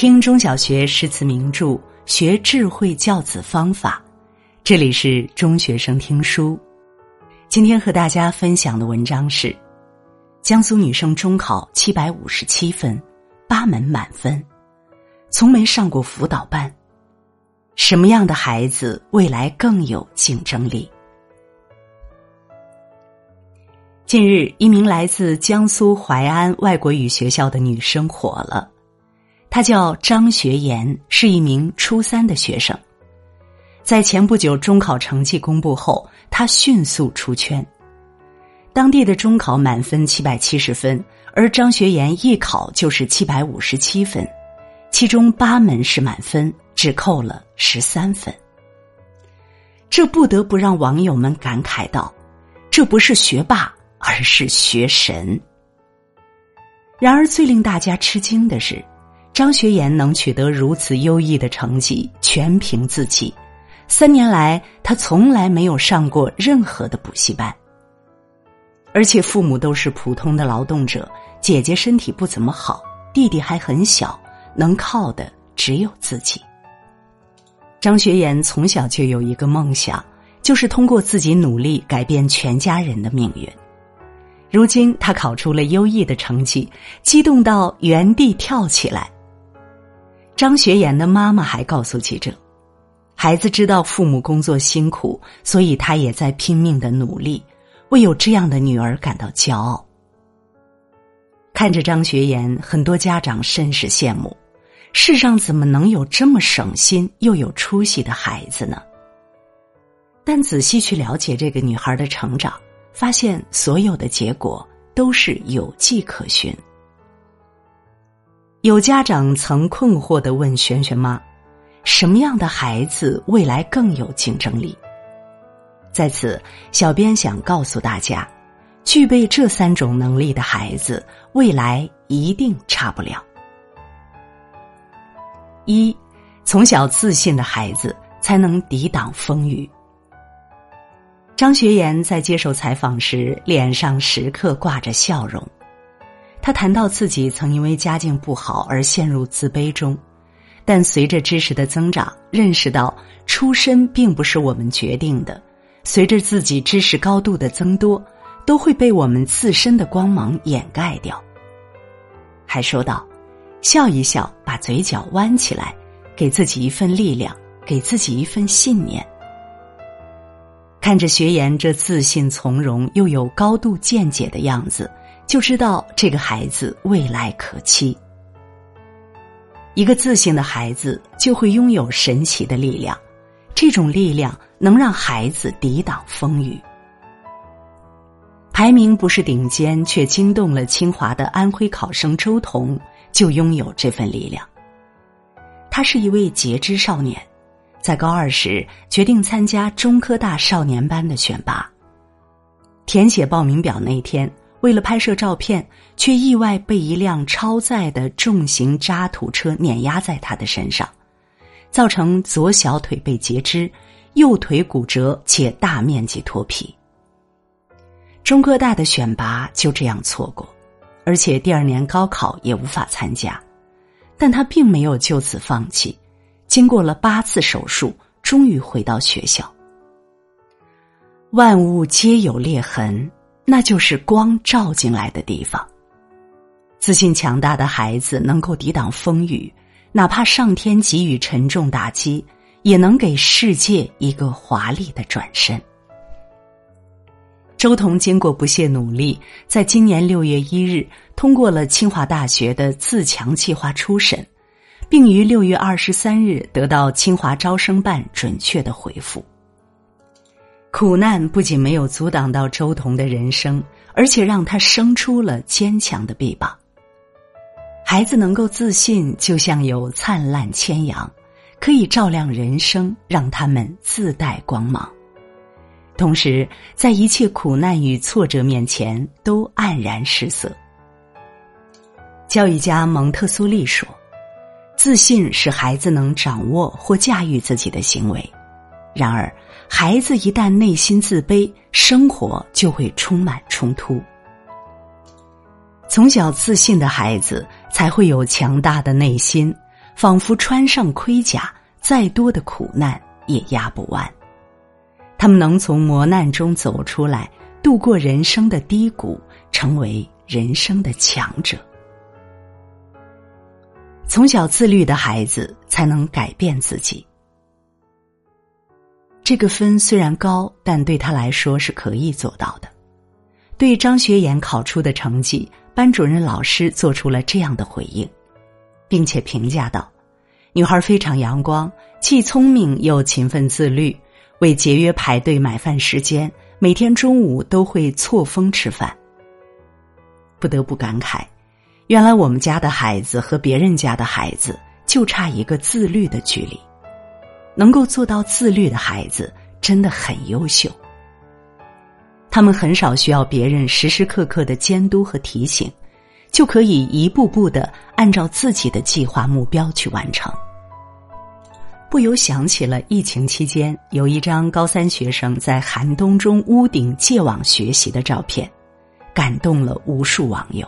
听中小学诗词名著，学智慧教子方法。这里是中学生听书。今天和大家分享的文章是：江苏女生中考七百五十七分，八门满分，从没上过辅导班。什么样的孩子未来更有竞争力？近日，一名来自江苏淮安外国语学校的女生火了。他叫张学言，是一名初三的学生。在前不久中考成绩公布后，他迅速出圈。当地的中考满分七百七十分，而张学言一考就是七百五十七分，其中八门是满分，只扣了十三分。这不得不让网友们感慨道：“这不是学霸。”而是学神。然而，最令大家吃惊的是，张学言能取得如此优异的成绩，全凭自己。三年来，他从来没有上过任何的补习班，而且父母都是普通的劳动者，姐姐身体不怎么好，弟弟还很小，能靠的只有自己。张学言从小就有一个梦想，就是通过自己努力改变全家人的命运。如今他考出了优异的成绩，激动到原地跳起来。张学言的妈妈还告诉记者：“孩子知道父母工作辛苦，所以他也在拼命的努力，为有这样的女儿感到骄傲。”看着张学言，很多家长甚是羡慕。世上怎么能有这么省心又有出息的孩子呢？但仔细去了解这个女孩的成长。发现所有的结果都是有迹可循。有家长曾困惑的问璇璇妈：“什么样的孩子未来更有竞争力？”在此，小编想告诉大家，具备这三种能力的孩子，未来一定差不了。一，从小自信的孩子才能抵挡风雨。张学言在接受采访时，脸上时刻挂着笑容。他谈到自己曾因为家境不好而陷入自卑中，但随着知识的增长，认识到出身并不是我们决定的。随着自己知识高度的增多，都会被我们自身的光芒掩盖掉。还说道：“笑一笑，把嘴角弯起来，给自己一份力量，给自己一份信念。”看着学言这自信从容又有高度见解的样子，就知道这个孩子未来可期。一个自信的孩子就会拥有神奇的力量，这种力量能让孩子抵挡风雨。排名不是顶尖却惊动了清华的安徽考生周彤，就拥有这份力量。他是一位截肢少年。在高二时，决定参加中科大少年班的选拔。填写报名表那天，为了拍摄照片，却意外被一辆超载的重型渣土车碾压在他的身上，造成左小腿被截肢，右腿骨折且大面积脱皮。中科大的选拔就这样错过，而且第二年高考也无法参加，但他并没有就此放弃。经过了八次手术，终于回到学校。万物皆有裂痕，那就是光照进来的地方。自信强大的孩子能够抵挡风雨，哪怕上天给予沉重打击，也能给世界一个华丽的转身。周彤经过不懈努力，在今年六月一日通过了清华大学的自强计划初审。并于六月二十三日得到清华招生办准确的回复。苦难不仅没有阻挡到周彤的人生，而且让他生出了坚强的臂膀。孩子能够自信，就像有灿烂千阳，可以照亮人生，让他们自带光芒。同时，在一切苦难与挫折面前，都黯然失色。教育家蒙特梭利说。自信使孩子能掌握或驾驭自己的行为，然而，孩子一旦内心自卑，生活就会充满冲突。从小自信的孩子才会有强大的内心，仿佛穿上盔甲，再多的苦难也压不完。他们能从磨难中走出来，度过人生的低谷，成为人生的强者。从小自律的孩子才能改变自己。这个分虽然高，但对他来说是可以做到的。对张学言考出的成绩，班主任老师做出了这样的回应，并且评价道：“女孩非常阳光，既聪明又勤奋自律。”为节约排队买饭时间，每天中午都会错峰吃饭。不得不感慨，原来我们家的孩子和别人家的孩子就差一个自律的距离。能够做到自律的孩子真的很优秀，他们很少需要别人时时刻刻的监督和提醒，就可以一步步的按照自己的计划目标去完成。不由想起了疫情期间有一张高三学生在寒冬中屋顶借网学习的照片，感动了无数网友。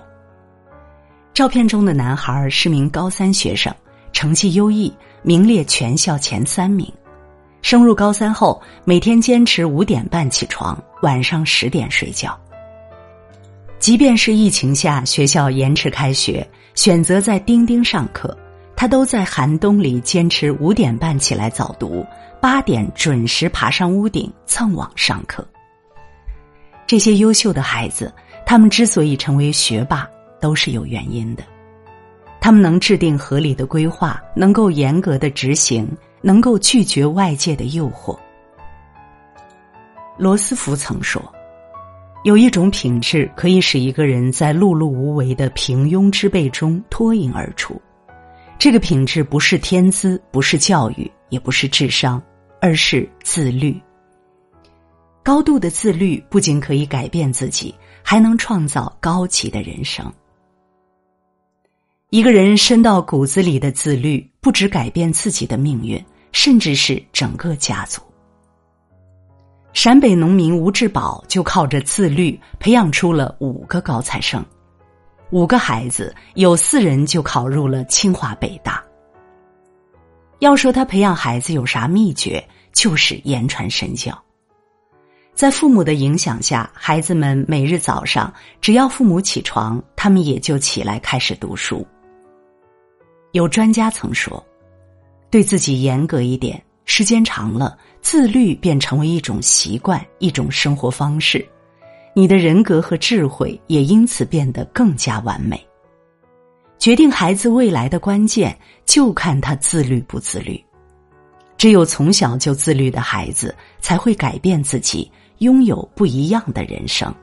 照片中的男孩是名高三学生，成绩优异，名列全校前三名。升入高三后，每天坚持五点半起床，晚上十点睡觉。即便是疫情下学校延迟开学，选择在钉钉上课。他都在寒冬里坚持五点半起来早读，八点准时爬上屋顶蹭网上课。这些优秀的孩子，他们之所以成为学霸，都是有原因的。他们能制定合理的规划，能够严格的执行，能够拒绝外界的诱惑。罗斯福曾说：“有一种品质可以使一个人在碌碌无为的平庸之辈中脱颖而出。”这个品质不是天资，不是教育，也不是智商，而是自律。高度的自律不仅可以改变自己，还能创造高级的人生。一个人深到骨子里的自律，不止改变自己的命运，甚至是整个家族。陕北农民吴志宝就靠着自律，培养出了五个高材生。五个孩子，有四人就考入了清华北大。要说他培养孩子有啥秘诀，就是言传身教。在父母的影响下，孩子们每日早上只要父母起床，他们也就起来开始读书。有专家曾说，对自己严格一点，时间长了，自律便成为一种习惯，一种生活方式。你的人格和智慧也因此变得更加完美。决定孩子未来的关键，就看他自律不自律。只有从小就自律的孩子，才会改变自己，拥有不一样的人生。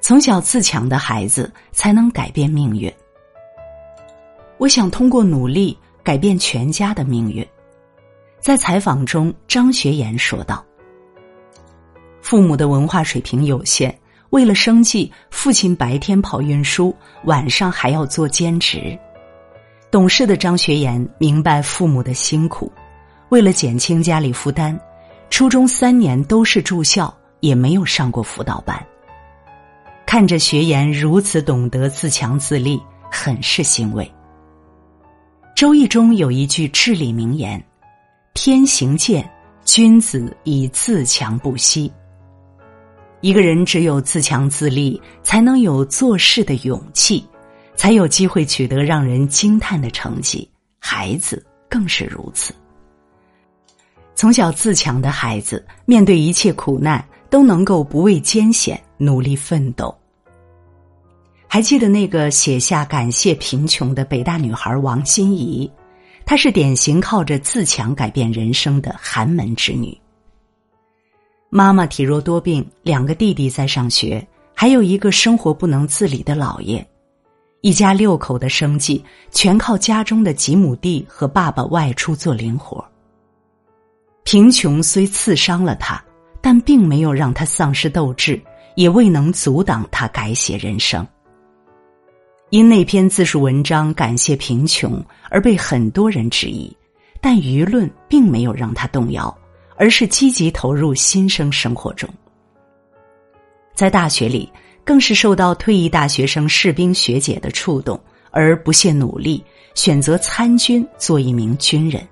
从小自强的孩子，才能改变命运。我想通过努力改变全家的命运。在采访中，张学言说道。父母的文化水平有限，为了生计，父亲白天跑运输，晚上还要做兼职。懂事的张学言明白父母的辛苦，为了减轻家里负担，初中三年都是住校，也没有上过辅导班。看着学言如此懂得自强自立，很是欣慰。《周易》中有一句至理名言：“天行健，君子以自强不息。”一个人只有自强自立，才能有做事的勇气，才有机会取得让人惊叹的成绩。孩子更是如此。从小自强的孩子，面对一切苦难都能够不畏艰险，努力奋斗。还记得那个写下感谢贫穷的北大女孩王心怡，她是典型靠着自强改变人生的寒门之女。妈妈体弱多病，两个弟弟在上学，还有一个生活不能自理的姥爷，一家六口的生计全靠家中的几亩地和爸爸外出做零活。贫穷虽刺伤了他，但并没有让他丧失斗志，也未能阻挡他改写人生。因那篇自述文章感谢贫穷而被很多人质疑，但舆论并没有让他动摇。而是积极投入新生生活中，在大学里更是受到退役大学生士兵学姐的触动，而不懈努力，选择参军做一名军人。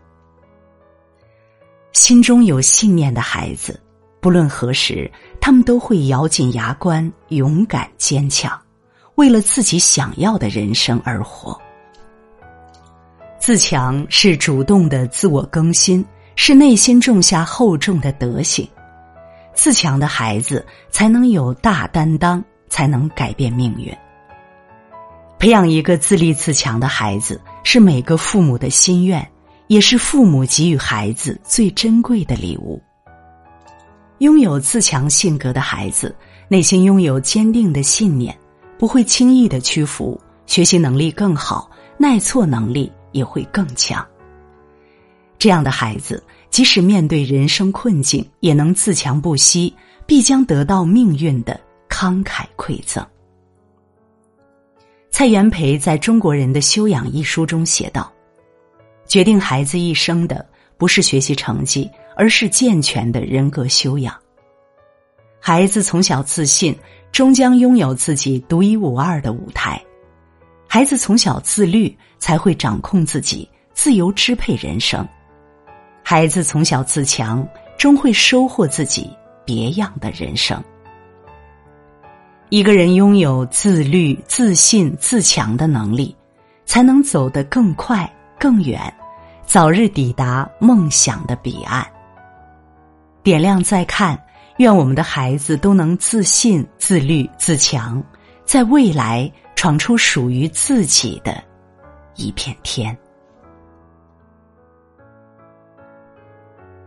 心中有信念的孩子，不论何时，他们都会咬紧牙关，勇敢坚强，为了自己想要的人生而活。自强是主动的自我更新，是内心种下厚重的德行。自强的孩子才能有大担当，才能改变命运。培养一个自立自强的孩子，是每个父母的心愿，也是父母给予孩子最珍贵的礼物。拥有自强性格的孩子，内心拥有坚定的信念，不会轻易的屈服，学习能力更好，耐挫能力也会更强。这样的孩子，即使面对人生困境，也能自强不息，必将得到命运的慷慨馈赠。蔡元培在中国人的修养一书中写道：“决定孩子一生的不是学习成绩，而是健全的人格修养。孩子从小自信，终将拥有自己独一无二的舞台；孩子从小自律，才会掌控自己，自由支配人生；孩子从小自强，终会收获自己别样的人生。”一个人拥有自律、自信、自强的能力，才能走得更快、更远，早日抵达梦想的彼岸。点亮再看，愿我们的孩子都能自信、自律、自强，在未来闯出属于自己的一片天。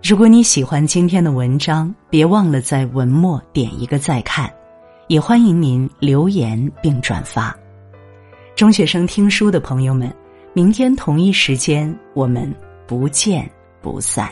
如果你喜欢今天的文章，别忘了在文末点一个再看。也欢迎您留言并转发。中学生听书的朋友们，明天同一时间我们不见不散。